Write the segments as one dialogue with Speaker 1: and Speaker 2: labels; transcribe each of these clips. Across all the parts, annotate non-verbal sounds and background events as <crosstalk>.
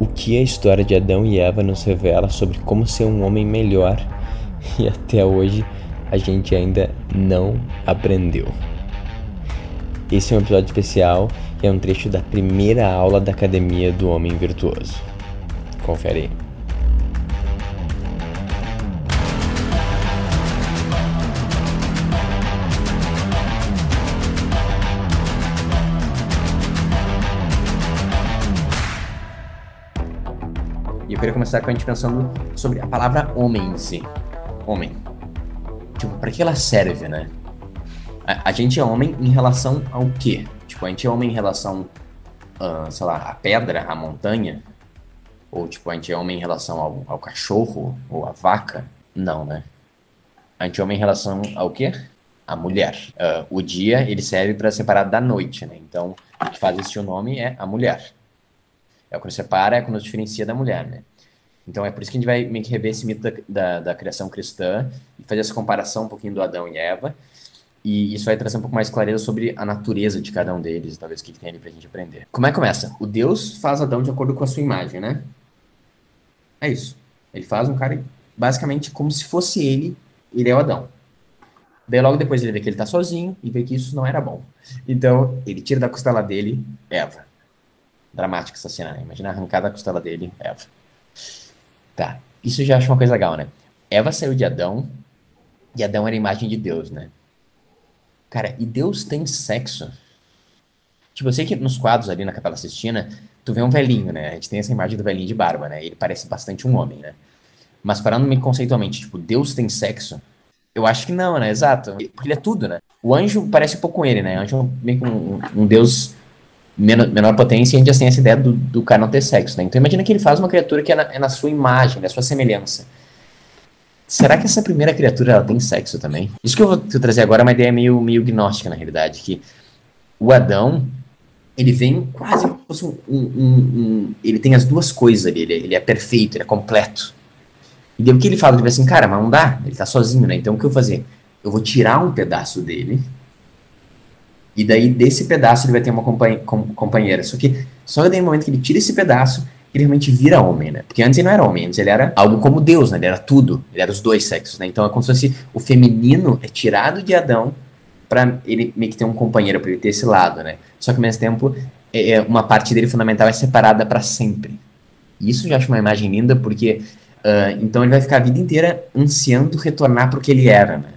Speaker 1: o que a história de Adão e Eva nos revela sobre como ser um homem melhor e até hoje a gente ainda não aprendeu. Esse é um episódio especial e é um trecho da primeira aula da Academia do Homem Virtuoso. Confere aí.
Speaker 2: Começar com a gente pensando sobre a palavra homem em si. Homem. Tipo, pra que ela serve, né? A, a gente é homem em relação ao quê? Tipo, a gente é homem em relação, uh, sei lá, à pedra, à montanha? Ou, tipo, a gente é homem em relação ao, ao cachorro ou à vaca? Não, né? A gente é homem em relação ao quê? A mulher. Uh, o dia, ele serve para separar da noite, né? Então, o que faz o nome é a mulher. É quando separa, é quando diferencia da mulher, né? Então é por isso que a gente vai meio que rever esse mito da, da, da, criação cristã e fazer essa comparação um pouquinho do Adão e Eva. E isso vai trazer um pouco mais clareza sobre a natureza de cada um deles, talvez o que, tem ali pra gente aprender. Como é que começa? O Deus faz Adão de acordo com a sua imagem, né? É isso. Ele faz um cara basicamente como se fosse ele, ele é o Adão. Daí logo depois ele vê que ele tá sozinho e vê que isso não era bom. Então ele tira da costela dele Eva. Dramática essa cena, né? Imagina arrancar da costela dele Eva. Tá. Isso já acho uma coisa legal, né? Eva saiu de Adão e Adão era a imagem de Deus, né? Cara, e Deus tem sexo? Tipo, eu sei que nos quadros ali na Capela Sistina, tu vê um velhinho, né? A gente tem essa imagem do velhinho de barba, né? Ele parece bastante um homem, né? Mas parando-me conceitualmente, tipo, Deus tem sexo? Eu acho que não, né? Exato. Porque ele é tudo, né? O anjo parece um pouco com ele, né? O anjo é meio que um, um deus menor, menor potência a gente já tem essa ideia do, do cara não ter sexo, né? Então imagina que ele faz uma criatura que é na, é na sua imagem, na sua semelhança. Será que essa primeira criatura ela tem sexo também? Isso que eu vou trazer agora é uma ideia meio, meio gnóstica, na realidade, que o Adão, ele vem quase como se um, um, um, Ele tem as duas coisas ali, ele, ele, é perfeito, ele é completo. E daí o que ele fala? Ele vai assim, cara, mas não dá, ele tá sozinho, né? Então o que eu vou fazer? Eu vou tirar um pedaço dele, e daí, desse pedaço, ele vai ter uma companheira. Só que, só daí no momento que ele tira esse pedaço, ele realmente vira homem, né? Porque antes ele não era homem, antes ele era algo como Deus, né? Ele era tudo, ele era os dois sexos, né? Então é como se fosse o feminino é tirado de Adão para ele meio que ter um companheiro, para ele ter esse lado, né? Só que ao mesmo tempo, é, é uma parte dele fundamental é separada para sempre. Isso eu já acho uma imagem linda, porque uh, então ele vai ficar a vida inteira ansiando retornar para o que ele era, né?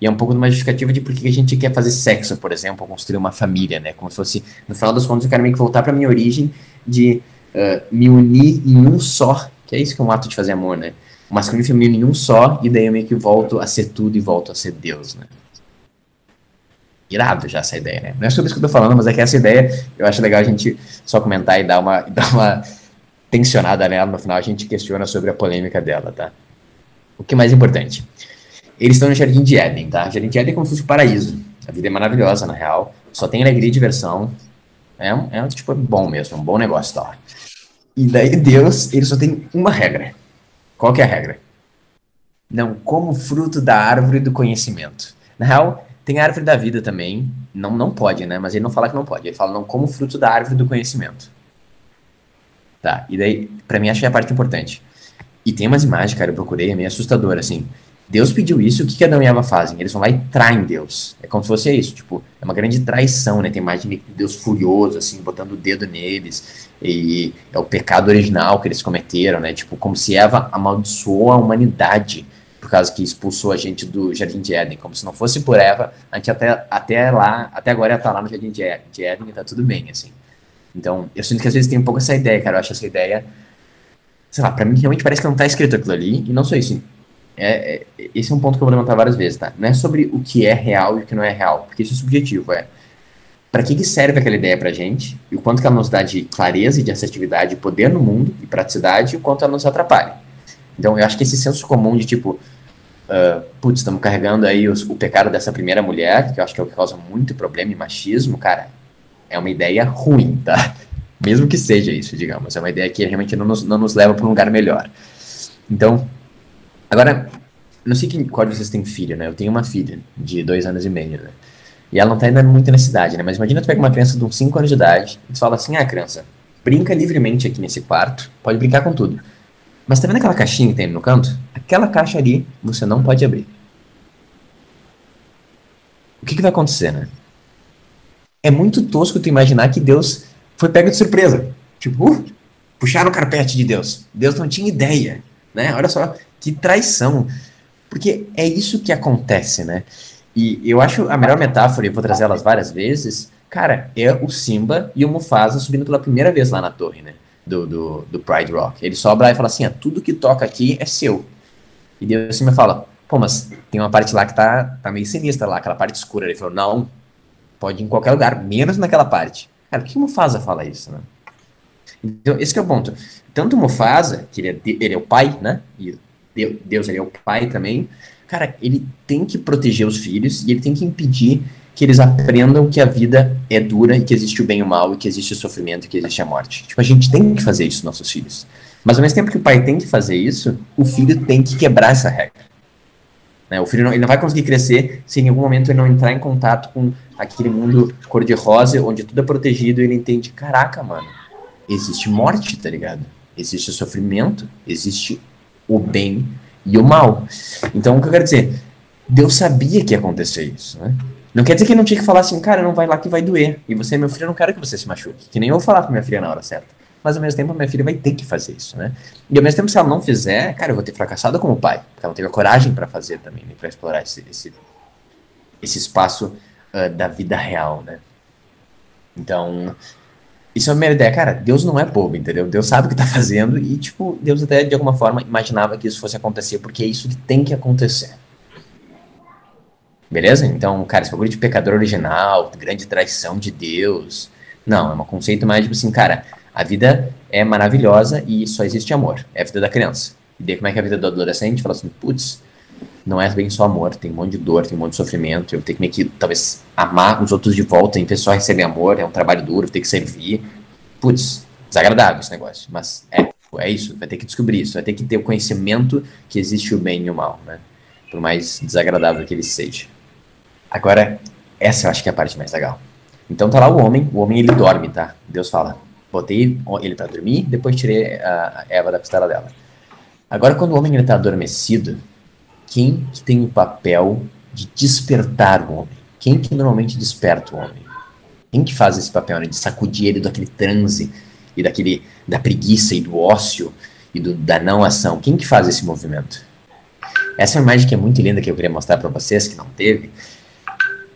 Speaker 2: E é um pouco de uma justificativa de por que a gente quer fazer sexo, por exemplo, construir uma família, né? Como se fosse, no final das contas, eu quero meio que voltar para minha origem de uh, me unir em um só, que é isso que é um ato de fazer amor, né? O masculino e feminino em um só, e daí eu meio que volto a ser tudo e volto a ser Deus, né? Irado já essa ideia, né? Não é sobre isso que eu tô falando, mas é que essa ideia eu acho legal a gente só comentar e dar uma, <laughs> dar uma tensionada nela no final, a gente questiona sobre a polêmica dela, tá? O que é mais importante? Eles estão no Jardim de Éden, tá? Jardim de Éden é como se fosse o paraíso. A vida é maravilhosa, na real. Só tem alegria e diversão. É um, é tipo bom mesmo, um bom negócio, tá? E daí Deus, ele só tem uma regra. Qual que é a regra? Não como fruto da árvore do conhecimento. Na real, tem a árvore da vida também. Não, não pode, né? Mas ele não fala que não pode. Ele fala não como fruto da árvore do conhecimento. Tá, e daí, pra mim, acho que é a parte importante. E tem umas imagens, cara, eu procurei, é meio assustador, assim. Deus pediu isso, o que, que Adão e Eva fazem? Eles vão lá e traem Deus. É como se fosse isso, tipo, é uma grande traição, né? Tem imagem de Deus furioso, assim, botando o dedo neles. E é o pecado original que eles cometeram, né? Tipo, como se Eva amaldiçoou a humanidade por causa que expulsou a gente do Jardim de Éden. Como se não fosse por Eva, a gente até, até lá, até agora ia estar lá no Jardim de Éden e tá tudo bem, assim. Então, eu sinto que às vezes tem um pouco essa ideia, cara. Eu acho essa ideia, sei lá, pra mim realmente parece que não tá escrito aquilo ali. E não só isso, é, é, esse é um ponto que eu vou levantar várias vezes, tá? Não é sobre o que é real e o que não é real, porque isso é subjetivo, é para que, que serve aquela ideia pra gente, e o quanto que ela nos dá de clareza e de assertividade poder no mundo, e praticidade, e o quanto ela nos atrapalha. Então, eu acho que esse senso comum de tipo, uh, putz, estamos carregando aí os, o pecado dessa primeira mulher, que eu acho que é o que causa muito problema e machismo, cara, é uma ideia ruim, tá? Mesmo que seja isso, digamos, é uma ideia que realmente não nos, não nos leva para um lugar melhor. Então, Agora, não sei qual de vocês tem filho, né? Eu tenho uma filha de dois anos e meio, né? E ela não tá ainda muito na cidade, né? Mas imagina tu pega uma criança de uns 5 anos de idade e tu fala assim, ah, criança, brinca livremente aqui nesse quarto, pode brincar com tudo. Mas tá vendo aquela caixinha que tem no canto? Aquela caixa ali você não pode abrir. O que, que vai acontecer, né? É muito tosco tu imaginar que Deus foi pego de surpresa. Tipo, uh, puxaram o carpete de Deus. Deus não tinha ideia, né? Olha só que traição. Porque é isso que acontece, né? E eu acho a melhor metáfora, e vou trazer elas várias vezes, cara, é o Simba e o Mufasa subindo pela primeira vez lá na torre, né? Do, do, do Pride Rock. Ele sobra e fala assim: ah, tudo que toca aqui é seu. E Deus Simba fala: pô, mas tem uma parte lá que tá, tá meio sinistra lá, aquela parte escura. Ele falou: não, pode ir em qualquer lugar, menos naquela parte. Cara, por que o Mufasa fala isso, né? Então, esse é o ponto. Tanto o Mufasa, que ele é, ele é o pai, né? E Deus ele é o pai também cara, ele tem que proteger os filhos e ele tem que impedir que eles aprendam que a vida é dura e que existe o bem e o mal e que existe o sofrimento e que existe a morte. Tipo, a gente tem que fazer isso nossos filhos. Mas ao mesmo tempo que o pai tem que fazer isso, o filho tem que quebrar essa regra. Né? O filho não, ele não vai conseguir crescer se em algum momento ele não entrar em contato com aquele mundo cor-de-rosa, onde tudo é protegido e ele entende, caraca, mano, existe morte, tá ligado? Existe sofrimento, existe o bem e o mal. Então, o que eu quero dizer? Deus sabia que ia acontecer isso, né? Não quer dizer que ele não tinha que falar assim, cara, não vai lá que vai doer. E você, meu filho, eu não quero que você se machuque. Que nem eu vou falar pra minha filha na hora certa. Mas ao mesmo tempo, minha filha vai ter que fazer isso, né? E ao mesmo tempo, se ela não fizer, cara, eu vou ter fracassado como pai. Porque ela não teve a coragem para fazer também, né? Pra explorar esse, esse, esse espaço uh, da vida real, né? Então, isso é a minha ideia, cara, Deus não é bobo, entendeu? Deus sabe o que tá fazendo e, tipo, Deus até de alguma forma imaginava que isso fosse acontecer, porque é isso que tem que acontecer. Beleza? Então, cara, esse bagulho de pecador original, grande traição de Deus. Não, é um conceito mais tipo assim, cara, a vida é maravilhosa e só existe amor. É a vida da criança. E daí como é que é a vida do adolescente? Fala assim, putz, não é bem só amor, tem um monte de dor, tem um monte de sofrimento, eu ter que meio que, talvez, amar os outros de volta, em vez só receber amor, é um trabalho duro, tem que servir. Putz, desagradável esse negócio, mas é, é isso, vai ter que descobrir isso, vai ter que ter o conhecimento que existe o bem e o mal, né? Por mais desagradável que ele seja. Agora, essa eu acho que é a parte mais legal. Então tá lá o homem, o homem ele dorme, tá? Deus fala, botei ele para dormir, depois tirei a Eva da costela dela. Agora quando o homem ele tá adormecido, quem que tem o papel de despertar o homem? Quem que normalmente desperta o homem? Quem que faz esse papel né, de sacudir ele daquele transe e daquele da preguiça e do ócio e do, da não ação? Quem que faz esse movimento? Essa é uma imagem que é muito linda que eu queria mostrar para vocês que não teve,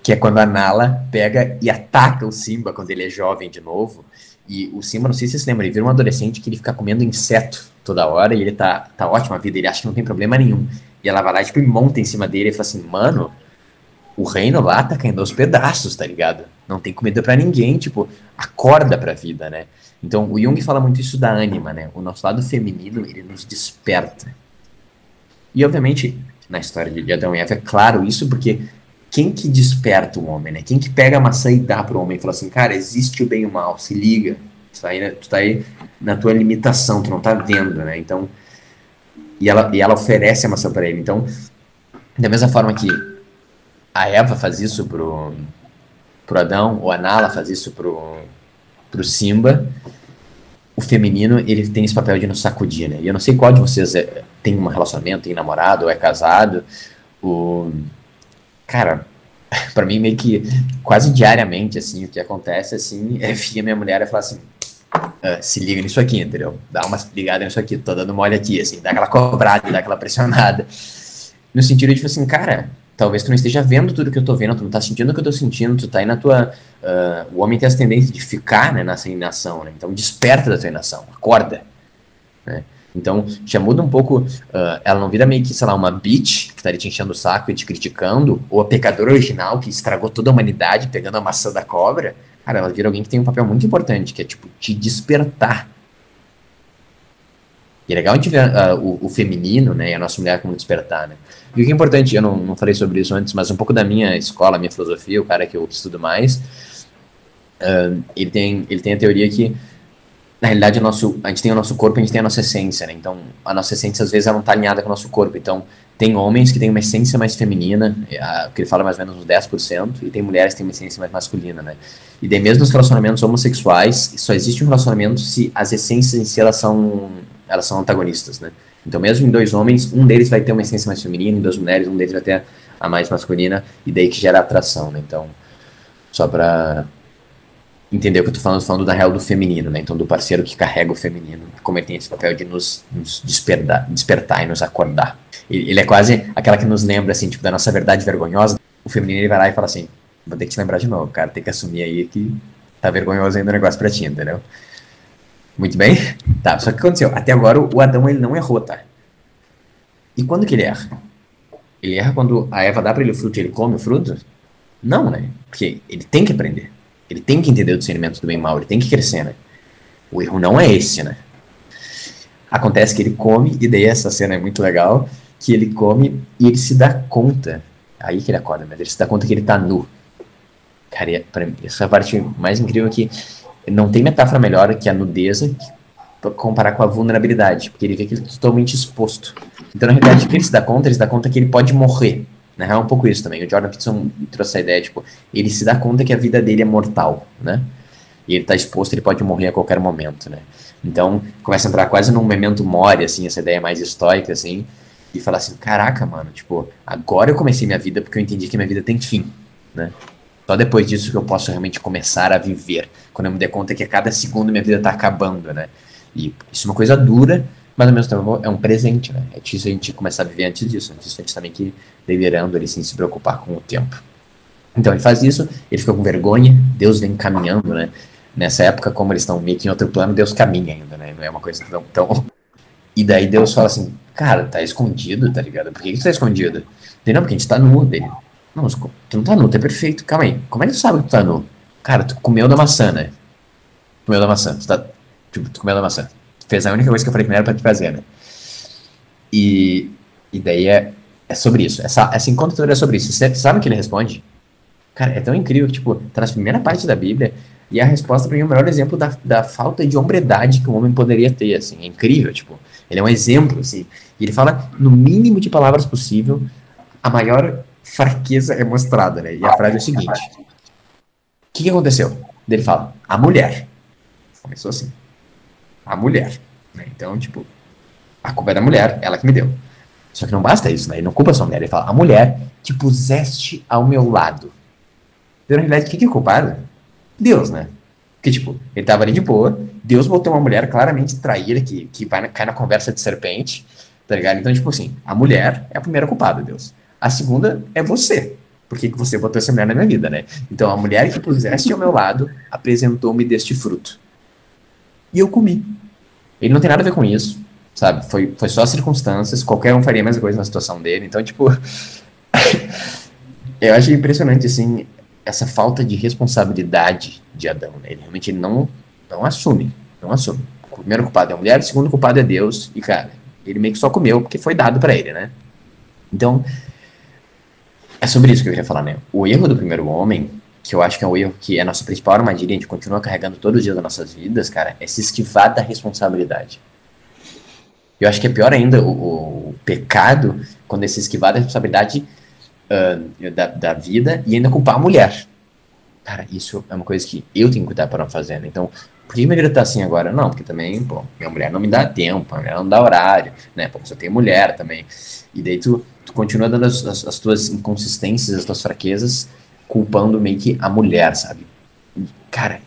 Speaker 2: que é quando a Nala pega e ataca o Simba quando ele é jovem de novo. E o Simba, não sei se vocês lembram, ele vira um adolescente que ele fica comendo inseto toda hora e ele tá, tá ótimo a vida, ele acha que não tem problema nenhum. E ela vai lá, tipo, e monta em cima dele e fala assim, mano, o reino lá tá caindo aos pedaços, tá ligado? Não tem comida para ninguém, tipo, acorda pra vida, né? Então, o Jung fala muito isso da ânima, né? O nosso lado feminino, ele nos desperta. E, obviamente, na história de Adão e Eva, é claro isso, porque quem que desperta o homem, né? Quem que pega a maçã e dá pro homem e fala assim, cara, existe o bem e o mal, se liga. Tu tá aí, tu tá aí na tua limitação, tu não tá vendo, né? Então, e ela, e ela oferece a maçã para ele. Então, da mesma forma que a Eva faz isso pro, pro Adão, ou a Nala faz isso pro, pro Simba, o feminino ele tem esse papel de nos sacudir, né? E eu não sei qual de vocês é, tem um relacionamento, tem namorado, ou é casado. O... Cara, <laughs> para mim meio que quase diariamente, assim, o que acontece, assim, é via minha mulher e falar assim, Uh, se liga nisso aqui, entendeu? Dá uma ligada nisso aqui, tô dando mole aqui, assim, dá aquela cobrada, dá aquela pressionada. No sentido de, tipo assim, cara, talvez tu não esteja vendo tudo que eu tô vendo, tu não tá sentindo o que eu tô sentindo, tu tá aí na tua. Uh, o homem tem essa tendência de ficar né, nessa inação, né? Então desperta da tua inação, acorda. Né? Então já muda um pouco. Uh, ela não vira meio que, sei lá, uma bitch que tá ali te enchendo o saco e te criticando, ou a pecadora original que estragou toda a humanidade pegando a maçã da cobra cara, ela vira alguém que tem um papel muito importante, que é, tipo, te despertar. E é legal a gente ver uh, o, o, feminino, né, e a nossa mulher como despertar, né. E o que é importante, eu não, não falei sobre isso antes, mas um pouco da minha escola, minha filosofia, o cara que eu estudo mais, uh, ele, tem, ele tem a teoria que, na realidade, nosso, a gente tem o nosso corpo, a gente tem a nossa essência, né, então a nossa essência, às vezes, ela não está alinhada com o nosso corpo, então tem homens que têm uma essência mais feminina, que ele fala mais ou menos uns 10%, e tem mulheres que têm uma essência mais masculina, né? E daí mesmo nos relacionamentos homossexuais, só existe um relacionamento se as essências em si elas são, elas são antagonistas, né? Então mesmo em dois homens, um deles vai ter uma essência mais feminina, em duas mulheres, um deles vai ter a mais masculina, e daí que gera atração, né? Então, só pra entender o que eu tô falando, falando da real do feminino, né? Então, do parceiro que carrega o feminino, como ele tem esse papel de nos, nos despertar, despertar e nos acordar. Ele é quase aquela que nos lembra, assim, tipo, da nossa verdade vergonhosa. O feminino, ele vai lá e fala assim, vou ter que te lembrar de novo, cara, tem que assumir aí que tá vergonhoso ainda o negócio pra ti, entendeu? Muito bem? Tá, só que aconteceu? Até agora o Adão, ele não errou, tá? E quando que ele erra? Ele erra quando a Eva dá pra ele o fruto e ele come o fruto? Não, né? Porque ele tem que aprender. Ele tem que entender o discernimento do bem e mal, ele tem que crescer, né? O erro não é esse, né? Acontece que ele come, e daí essa cena é muito legal, que ele come e ele se dá conta, aí que ele acorda, mas ele se dá conta que ele tá nu. Cara, pra mim, essa é parte mais incrível que não tem metáfora melhor que a nudez para comparar com a vulnerabilidade, porque ele vê que ele é totalmente exposto. Então, na realidade, o que ele se dá conta? Ele se dá conta que ele pode morrer. Na real, é um pouco isso também. O Jordan Peterson trouxe essa ideia, tipo, ele se dá conta que a vida dele é mortal, né? E ele tá exposto, ele pode morrer a qualquer momento, né? Então, começa a entrar quase num memento mori, assim, essa ideia mais estoica, assim, e falar assim, caraca, mano, tipo, agora eu comecei minha vida porque eu entendi que minha vida tem fim, né? Só depois disso que eu posso realmente começar a viver, quando eu me der conta que a cada segundo minha vida tá acabando, né? E isso é uma coisa dura, mas ao mesmo tempo é um presente, né? É difícil a gente começar a viver antes disso, antes disso a gente também que deliberando ali sem se preocupar com o tempo. Então ele faz isso, ele fica com vergonha, Deus vem caminhando, né? Nessa época, como eles estão meio que em outro plano, Deus caminha ainda, né? Não é uma coisa tão, tão... E daí Deus fala assim, cara, tá escondido, tá ligado? Por que, que tu tá escondido? Ele, não, porque a gente tá nu dele. Não, tu não tá nu, tu é perfeito. Calma aí, como é que tu sabe que tu tá nu? Cara, tu comeu da maçã, né? Comeu da maçã, tu tá... Tipo, tu comeu da maçã. Fez a única coisa que eu falei que não era pra te fazer, né? E, e daí é, é sobre isso. Essa, essa encontro é sobre isso. Você sabe o que ele responde? Cara, é tão incrível que, tipo, tá na primeira parte da Bíblia e a resposta para mim é o melhor exemplo da, da falta de hombredade que um homem poderia ter, assim. É incrível, tipo. Ele é um exemplo, assim. E ele fala, no mínimo de palavras possível, a maior fraqueza é mostrada, né? E a frase é o seguinte. O que, que aconteceu? Ele fala, a mulher. Começou assim. A mulher. Né? Então, tipo, a culpa é da mulher, ela que me deu. Só que não basta isso, né? Ele não culpa só a mulher. Ele fala, a mulher que puseste ao meu lado. Então, na realidade, o que é culpado? Deus, né? Porque, tipo, ele tava ali de boa, Deus botou uma mulher claramente traíra, que, que vai na, cai na conversa de serpente, tá ligado? Então, tipo assim, a mulher é a primeira culpada, Deus. A segunda é você. Por que você botou essa mulher na minha vida, né? Então, a mulher que puseste ao meu lado apresentou-me deste fruto. E eu comi. Ele não tem nada a ver com isso sabe? Foi, foi só circunstâncias, qualquer um faria a mesma coisa na situação dele. Então, tipo, <laughs> eu acho impressionante, assim, essa falta de responsabilidade de Adão, né? Ele realmente não, não assume, não assume. O primeiro culpado é a mulher, o segundo culpado é Deus, e, cara, ele meio que só comeu porque foi dado para ele, né? Então, é sobre isso que eu queria falar, né? O erro do primeiro homem, que eu acho que é o erro que é a nossa principal armadilha, a gente continua carregando todos os dias das nossas vidas, cara, é se esquivar da responsabilidade. Eu acho que é pior ainda o, o pecado quando é se esquivar da responsabilidade uh, da, da vida e ainda culpar a mulher. Cara, isso é uma coisa que eu tenho que cuidar para não fazer. Né? Então, por que minha vida tá assim agora? Não, porque também, pô, minha mulher não me dá tempo, a mulher não dá horário, né? Pô, você tem mulher também. E daí tu, tu continua dando as, as, as tuas inconsistências, as tuas fraquezas, culpando meio que a mulher, sabe? Cara,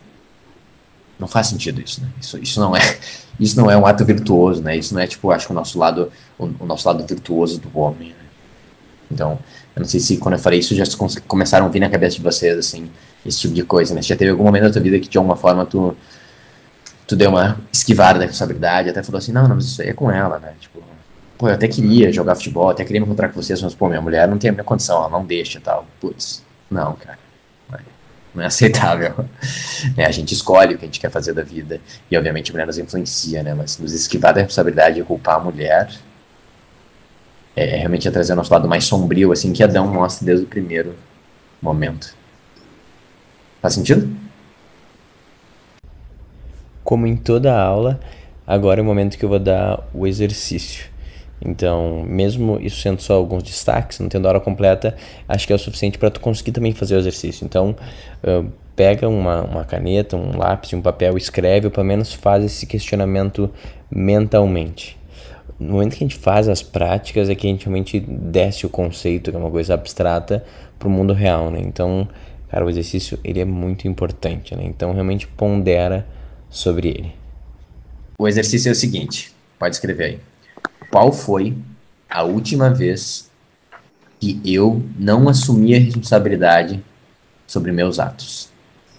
Speaker 2: não faz sentido isso, né? Isso, isso não é <laughs> isso não é um ato virtuoso, né? Isso não é tipo, acho que o nosso lado o, o nosso lado virtuoso do homem. Né? Então, eu não sei se quando eu falei isso já começaram a vir na cabeça de vocês assim esse tipo de coisa, né? Já teve algum momento da tua vida que de alguma forma tu tu deu uma esquivada da responsabilidade, até falou assim, não, não, mas isso aí é com ela, né? Tipo, pô, eu até queria jogar futebol, até queria me encontrar com vocês, mas pô, minha mulher não tem a minha condição, ela não deixa e tal. Putz, não, cara não é aceitável. né? <laughs> A gente escolhe o que a gente quer fazer da vida. E obviamente a mulher nos influencia, né? Mas nos esquivar da responsabilidade de culpar a mulher é, é realmente é trazer o nosso lado mais sombrio, assim, que Adão mostra desde o primeiro momento. Faz sentido?
Speaker 1: Como em toda aula, agora é o momento que eu vou dar o exercício. Então, mesmo isso sendo só alguns destaques, não tendo hora completa, acho que é o suficiente para tu conseguir também fazer o exercício. Então, uh, pega uma, uma caneta, um lápis, um papel, escreve, ou pelo menos faz esse questionamento mentalmente. No momento que a gente faz as práticas é que a gente realmente desce o conceito, que é uma coisa abstrata, para o mundo real, né? Então, cara, o exercício ele é muito importante, né? Então, realmente pondera sobre ele.
Speaker 2: O exercício é o seguinte, pode escrever aí. Qual foi a última vez que eu não assumi a responsabilidade sobre meus atos?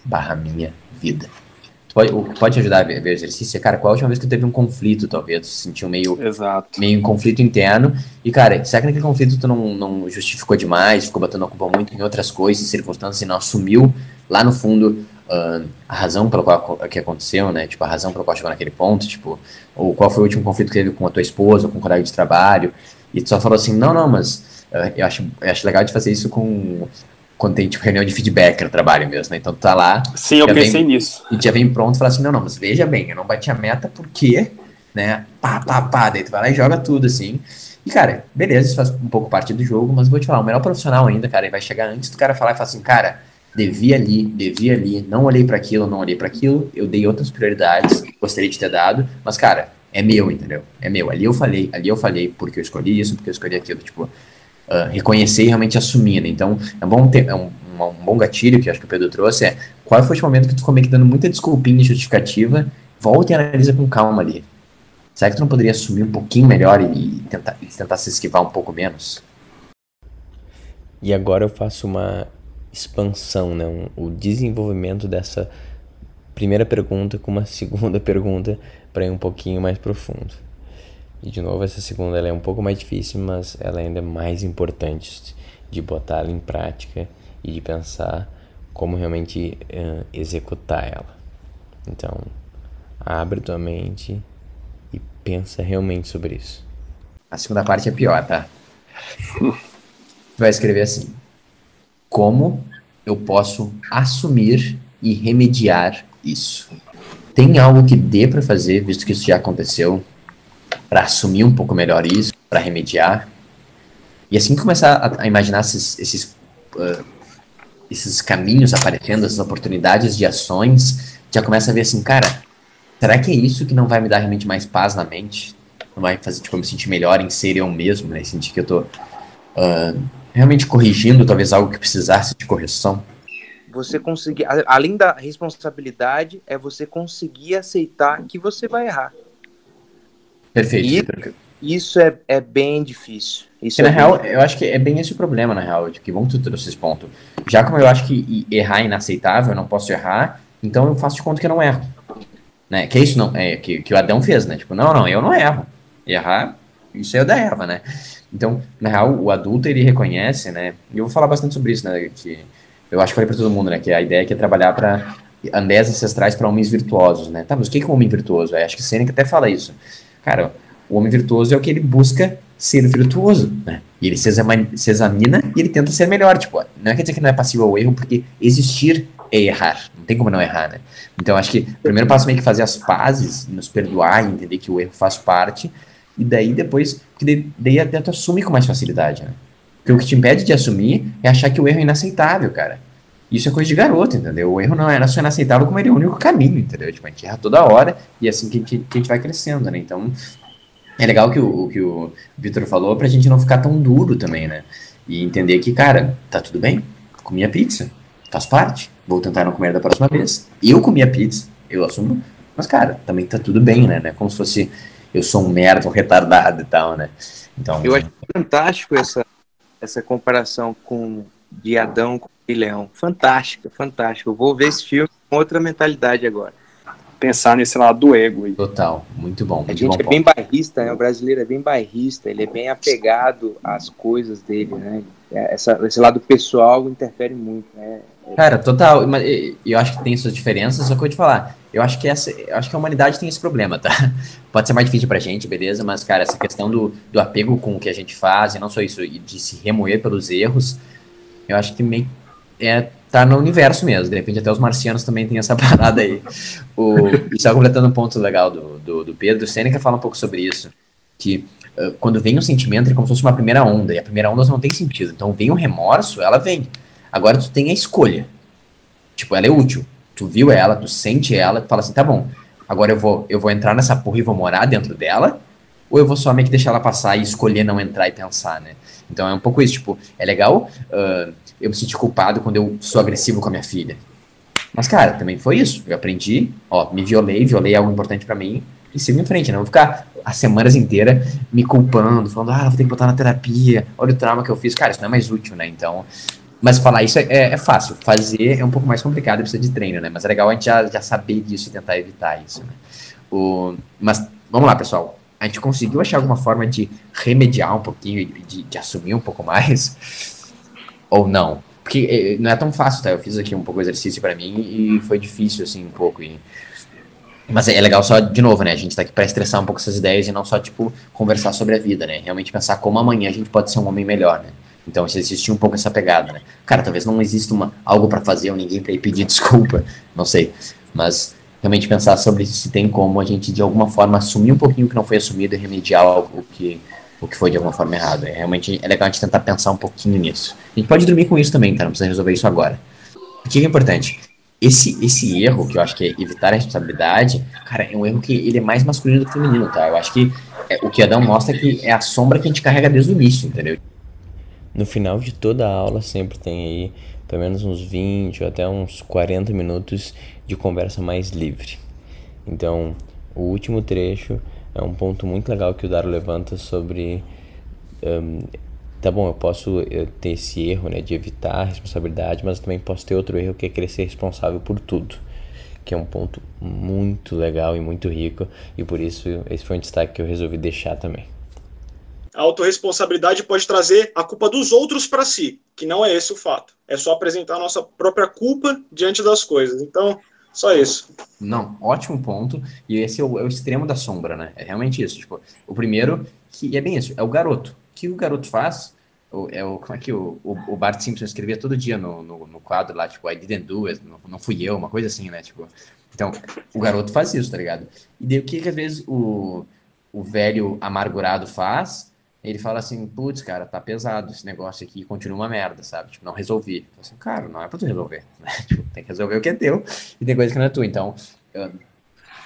Speaker 2: Barra minha vida. Pode, pode te ajudar a ver, ver o exercício cara, qual a última vez que teve um conflito, talvez, tu se sentiu meio,
Speaker 3: Exato.
Speaker 2: meio um conflito interno, e, cara, será que naquele conflito tu não, não justificou demais, ficou batendo a culpa muito em outras coisas, circunstâncias, e não assumiu lá no fundo uh, a razão pela qual que aconteceu, né? Tipo, a razão pela qual chegou naquele ponto, tipo, ou qual foi o último conflito que teve com a tua esposa, com um colega de trabalho, e tu só falou assim, não, não, mas uh, eu, acho, eu acho legal de fazer isso com quando tem tipo reunião de feedback no trabalho mesmo, né? Então tu tá lá.
Speaker 3: Sim, eu pensei
Speaker 2: vem,
Speaker 3: nisso.
Speaker 2: E já vem pronto e fala assim, não, não, mas veja bem, eu não bati a meta porque, né? Pá, pá, pá, daí tu vai lá e joga tudo assim. E, cara, beleza, isso faz um pouco parte do jogo, mas vou te falar, o melhor profissional ainda, cara, ele vai chegar antes do cara falar e falar assim, cara, devia ali, devia ali, não olhei para aquilo, não olhei para aquilo, eu dei outras prioridades, gostaria de ter dado, mas, cara, é meu, entendeu? É meu. Ali eu falei, ali eu falei porque eu escolhi isso, porque eu escolhi aquilo, tipo, uh, reconhecer e realmente assumir, né? Então, é bom ter, é um, um, bom gatilho que acho que o Pedro trouxe é qual foi o momento que tu ficou meio que dando muita desculpinha justificativa, volta e analisa com calma ali. Será que tu não poderia assumir um pouquinho melhor e tentar, e tentar se esquivar um pouco menos?
Speaker 1: E agora eu faço uma expansão, né? Um, o desenvolvimento dessa primeira pergunta com uma <laughs> segunda pergunta para ir um pouquinho mais profundo. E de novo, essa segunda é um pouco mais difícil, mas ela ainda é mais importante de botar ela em prática e de pensar como realmente uh, executar ela. Então, abre tua mente e pensa realmente sobre isso.
Speaker 2: A segunda parte é pior, tá? <laughs> vai escrever assim: Como eu posso assumir e remediar isso? Tem algo que dê para fazer, visto que isso já aconteceu, para assumir um pouco melhor isso, para remediar? E assim começar a, a imaginar esses, esses, uh, esses caminhos aparecendo, essas oportunidades de ações, já começa a ver assim, cara, será que é isso que não vai me dar realmente mais paz na mente? Não vai fazer, tipo, eu me sentir melhor em ser eu mesmo, né? Sentir que eu tô uh, realmente corrigindo talvez algo que precisasse de correção.
Speaker 4: Você conseguir, além da responsabilidade, é você conseguir aceitar que você vai errar.
Speaker 2: Perfeito.
Speaker 4: E isso é, é bem difícil. Isso
Speaker 2: na
Speaker 4: é
Speaker 2: real, bem... eu acho que é bem esse o problema, na real, de que bom que tu trouxe esse ponto. Já como eu acho que errar é inaceitável, eu não posso errar, então eu faço de conta que eu não erro. Né? Que é isso não, é, que, que o Adão fez, né? Tipo, não, não, eu não erro. Errar, isso é o da Eva, né? Então, na real, o adulto ele reconhece, né? E eu vou falar bastante sobre isso, né? Que eu acho que falei para todo mundo, né? Que a ideia que é trabalhar para andés ancestrais para homens virtuosos, né? Tá, mas o que é um homem virtuoso? É, acho que Sêneca até fala isso. Cara, o homem virtuoso é o que ele busca ser virtuoso, né? E ele se examina, se examina e ele tenta ser melhor. Tipo, não é quer dizer que não é passivo ao erro, porque existir é errar. Não tem como não errar, né? Então, acho que o primeiro passo é meio que fazer as pazes, nos perdoar e entender que o erro faz parte. E daí depois, porque daí até tu assume com mais facilidade, né? Porque o que te impede de assumir é achar que o erro é inaceitável, cara. Isso é coisa de garoto, entendeu? O erro não é só inaceitável, como ele é o único caminho, entendeu? Tipo, a gente erra toda hora e é assim que a gente, que a gente vai crescendo, né? Então, é legal que o, que o Vitor falou pra gente não ficar tão duro também, né? E entender que, cara, tá tudo bem, comi a pizza, faz parte, vou tentar não comer da próxima vez. Eu comi a pizza, eu assumo, mas, cara, também tá tudo bem, né? É como se fosse eu sou um merda, um retardado e tal, né?
Speaker 4: Então, eu acho fantástico essa, essa comparação com de Adão com o Leão. Fantástica, fantástica. Eu vou ver esse filme com outra mentalidade agora.
Speaker 3: Pensar nesse lado do ego. Aí.
Speaker 2: Total, muito bom. Muito
Speaker 4: a gente
Speaker 2: bom
Speaker 4: é bem bairrista, né? O brasileiro é bem bairrista, ele é bem apegado às coisas dele, né? Essa, esse lado pessoal interfere muito, né?
Speaker 2: Cara, total. Eu acho que tem suas diferenças, só que eu vou te falar. Eu acho que essa, acho que a humanidade tem esse problema, tá? <laughs> Pode ser mais difícil pra gente, beleza? Mas, cara, essa questão do, do apego com o que a gente faz, e não só isso, e de se remoer pelos erros, eu acho que meio é, tá no universo mesmo. De repente até os marcianos também têm essa <laughs> parada aí. O, e só completando um ponto legal do, do, do Pedro, o Sêneca fala um pouco sobre isso. que uh, quando vem um sentimento é como se fosse uma primeira onda, e a primeira onda não tem sentido. Então vem o remorso, ela vem. Agora tu tem a escolha. Tipo, ela é útil. Tu viu ela, tu sente ela, tu fala assim, tá bom, agora eu vou, eu vou entrar nessa porra e vou morar dentro dela, ou eu vou só meio que deixar ela passar e escolher não entrar e pensar, né? Então é um pouco isso, tipo, é legal uh, eu me sentir culpado quando eu sou agressivo com a minha filha. Mas, cara, também foi isso. Eu aprendi, ó, me violei, violei algo importante para mim e sigo em frente, né? Não vou ficar as semanas inteiras me culpando, falando, ah, vou ter que botar na terapia, olha o trauma que eu fiz. Cara, isso não é mais útil, né? Então, mas falar isso é, é, é, fácil, fazer é um pouco mais complicado, precisa de treino, né? Mas é legal a gente já, já saber disso e tentar evitar isso, né? O, mas vamos lá, pessoal. A gente conseguiu achar alguma forma de remediar um pouquinho, de, de assumir um pouco mais? Ou não? Porque eh, não é tão fácil, tá? Eu fiz aqui um pouco de exercício para mim e foi difícil, assim, um pouco. E... Mas é legal só, de novo, né? A gente tá aqui pra estressar um pouco essas ideias e não só, tipo, conversar sobre a vida, né? Realmente pensar como amanhã a gente pode ser um homem melhor, né? Então, se existir um pouco essa pegada, né? Cara, talvez não exista uma, algo para fazer ou ninguém para ir pedir <laughs> desculpa, não sei. Mas realmente pensar sobre se tem como a gente, de alguma forma, assumir um pouquinho o que não foi assumido e remediar o que, o que foi de alguma forma errado. É, realmente é legal a gente tentar pensar um pouquinho nisso. A gente pode dormir com isso também, tá? Não precisa resolver isso agora. O que é importante? Esse, esse erro, que eu acho que é evitar a responsabilidade, cara, é um erro que ele é mais masculino do que feminino, tá? Eu acho que é, o que Adão mostra é que é a sombra que a gente carrega desde o início, entendeu?
Speaker 1: No final de toda a aula sempre tem aí pelo menos uns 20 ou até uns 40 minutos de conversa mais livre. Então, o último trecho é um ponto muito legal que o Daro levanta sobre um, tá bom, eu posso ter esse erro, né, de evitar a responsabilidade, mas também posso ter outro erro que é querer ser responsável por tudo, que é um ponto muito legal e muito rico, e por isso esse foi um destaque que eu resolvi deixar também.
Speaker 5: A autorresponsabilidade pode trazer a culpa dos outros para si, que não é esse o fato. É só apresentar a nossa própria culpa diante das coisas. Então, só isso.
Speaker 2: Não, ótimo ponto. E esse é o, é o, extremo da sombra, né? É realmente isso. Tipo, o primeiro, que é bem isso, é o garoto. O que o garoto faz? O, é o, como é que o, o, Bart Simpson escrevia todo dia no, no, no, quadro lá, tipo, I didn't do it, não, não fui eu, uma coisa assim, né? Tipo, então, o garoto faz isso, tá ligado? E daí o que, que às vezes o, o velho amargurado faz? Ele fala assim, putz, cara, tá pesado esse negócio aqui, continua uma merda, sabe? Tipo, não resolvi. Eu assim, cara, não é pra tu resolver, <laughs> né? Tipo, tem que resolver o que é teu e tem coisa que não é tua. Então, eu,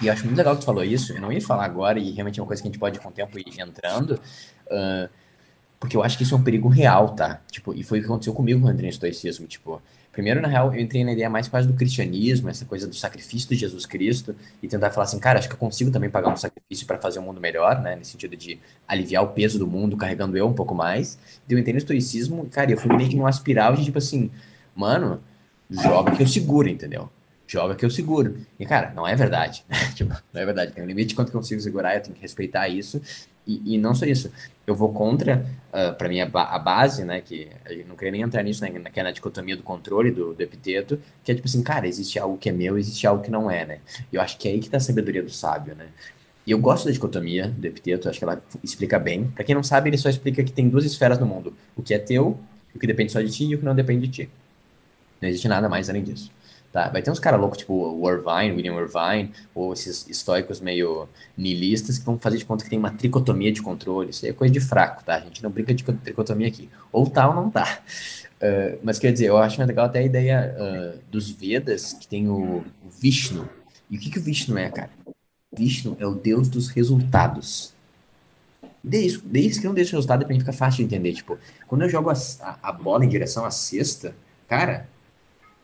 Speaker 2: e eu acho muito legal que tu falou isso, eu não ia falar agora e realmente é uma coisa que a gente pode com o tempo ir entrando, uh, porque eu acho que isso é um perigo real, tá? Tipo, e foi o que aconteceu comigo entrei no estoicismo, tipo, Primeiro, na real, eu entrei na ideia mais quase do cristianismo, essa coisa do sacrifício de Jesus Cristo, e tentar falar assim, cara, acho que eu consigo também pagar um sacrifício para fazer o um mundo melhor, né? Nesse sentido de aliviar o peso do mundo, carregando eu um pouco mais. E eu entrei no estoicismo, cara, eu fui meio que numa espiral de tipo assim, mano, joga que eu seguro, entendeu? Joga que eu seguro. E, cara, não é verdade. <laughs> tipo, não é verdade. Tem um limite de quanto eu consigo segurar, eu tenho que respeitar isso. E, e não só isso, eu vou contra, uh, ah, para mim, a, a, base, né, que eu não queria nem entrar nisso, né, que é dicotomia do controle, do, do, epiteto, que é tipo assim, cara, existe algo que é meu, existe algo que não é, né? E eu acho que é aí que tá a sabedoria do sábio, né? E eu gosto da dicotomia do epiteto, acho que ela explica bem. Para quem não sabe, ele só explica que tem duas esferas no mundo: o que é teu, o que depende só de ti e o que não depende de ti. Não existe nada mais além disso. Tá? Vai ter uns caras loucos, tipo o Irvine, William Irvine, ou esses estoicos meio nihilistas que vão fazer de conta que tem uma tricotomia de controle. Isso aí é coisa de fraco, tá? A gente não brinca de tricotomia aqui. Ou tá ou não tá. Uh, <laughs> mas quer dizer, eu acho mais legal até a ideia uh, dos Vedas, que tem o, Vishnu. E o que, que o Vishnu é, cara? Vishnu é o deus dos resultados. Desde, desde que não deixa resultado, pra mim fica fácil de entender. Tipo, quando eu jogo a, a, a bola em direção à cesta, cara,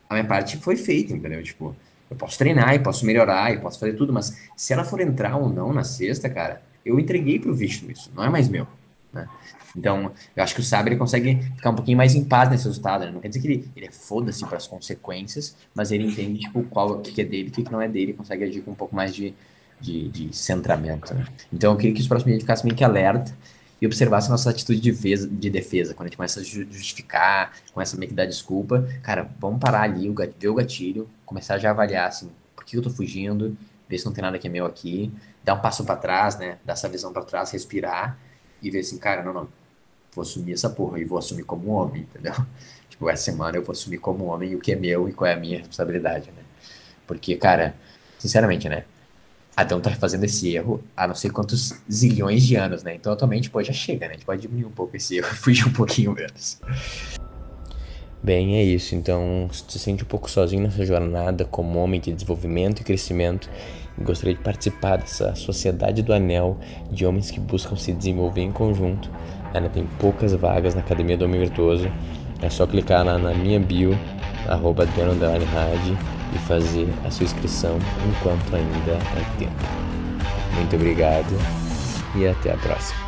Speaker 2: a minha parte foi feita, entendeu? Tipo, eu posso treinar, e posso melhorar, e posso fazer tudo, mas se ela for entrar ou não na sexta, cara, eu entreguei pro Vishnu isso, não é mais meu, né? Então, eu acho que o Sabre ele consegue ficar um pouquinho mais em paz nesse resultado, né? Não quer dizer que ele, ele é foda-se para as consequências, mas ele entende, tipo, qual, o que é dele, o que não é dele, consegue agir com um pouco mais de, de, de centramento, né? Então, eu queria que os próximos dias ficassem meio que alerta e observasse nossa atitude de defesa, de defesa, quando a gente começa a justificar, começa a meio que dar desculpa, cara, vamos parar ali, ver o gatilho, começar já a avaliar, assim, por que eu tô fugindo, ver se não tem nada que é meu aqui, dar um passo para trás, né, dar essa visão para trás, respirar e ver assim, cara, não, não, vou assumir essa porra e vou assumir como homem, entendeu? <laughs> Tipo, essa semana eu vou assumir como homem o que é meu e qual é a minha responsabilidade, né? Porque, cara, sinceramente, né, Adão tá fazendo esse erro há não sei quantos zilhões de anos, né? Então atualmente, pô, já chega, né? A gente pode diminuir um pouco esse erro, <laughs> fugir um pouquinho menos.
Speaker 1: Bem, é isso. Então, se te sente um pouco sozinho nessa jornada como homem de desenvolvimento e crescimento, gostaria de participar dessa sociedade do anel de homens que buscam se desenvolver em conjunto. Ainda tem poucas vagas na Academia do Homem Virtuoso. É só clicar lá na minha bio, arroba e fazer a sua inscrição enquanto ainda é tempo. Muito obrigado e até a próxima.